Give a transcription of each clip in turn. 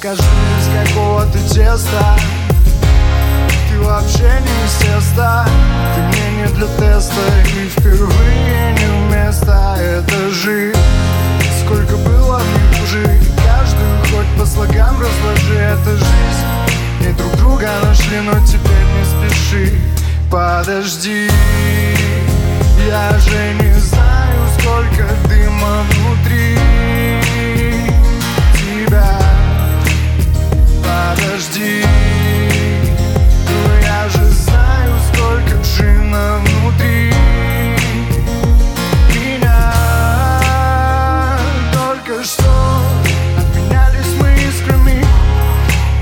ты тесто Ты вообще не из теста. Ты мне не для теста И впервые не вместо Это жизнь Сколько было в них уже Каждую хоть по слогам разложи. Это жизнь И друг друга нашли, но теперь не спеши. Подожди Я же не Подожди Ну я же знаю, сколько джина внутри Меня. Только что обменялись мы искрами.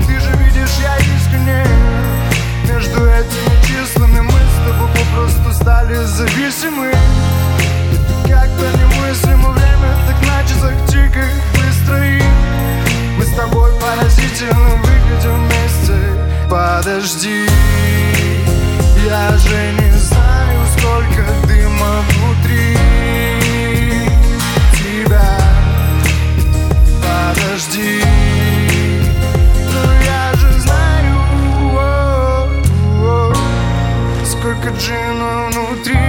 Ты же видишь, я искренне. Между этими числами мы с тобой попросту стали зависимы. Как-то немыслимо Подожди, я же не знаю, сколько дыма внутри тебя. Подожди, ну я же знаю, сколько джина внутри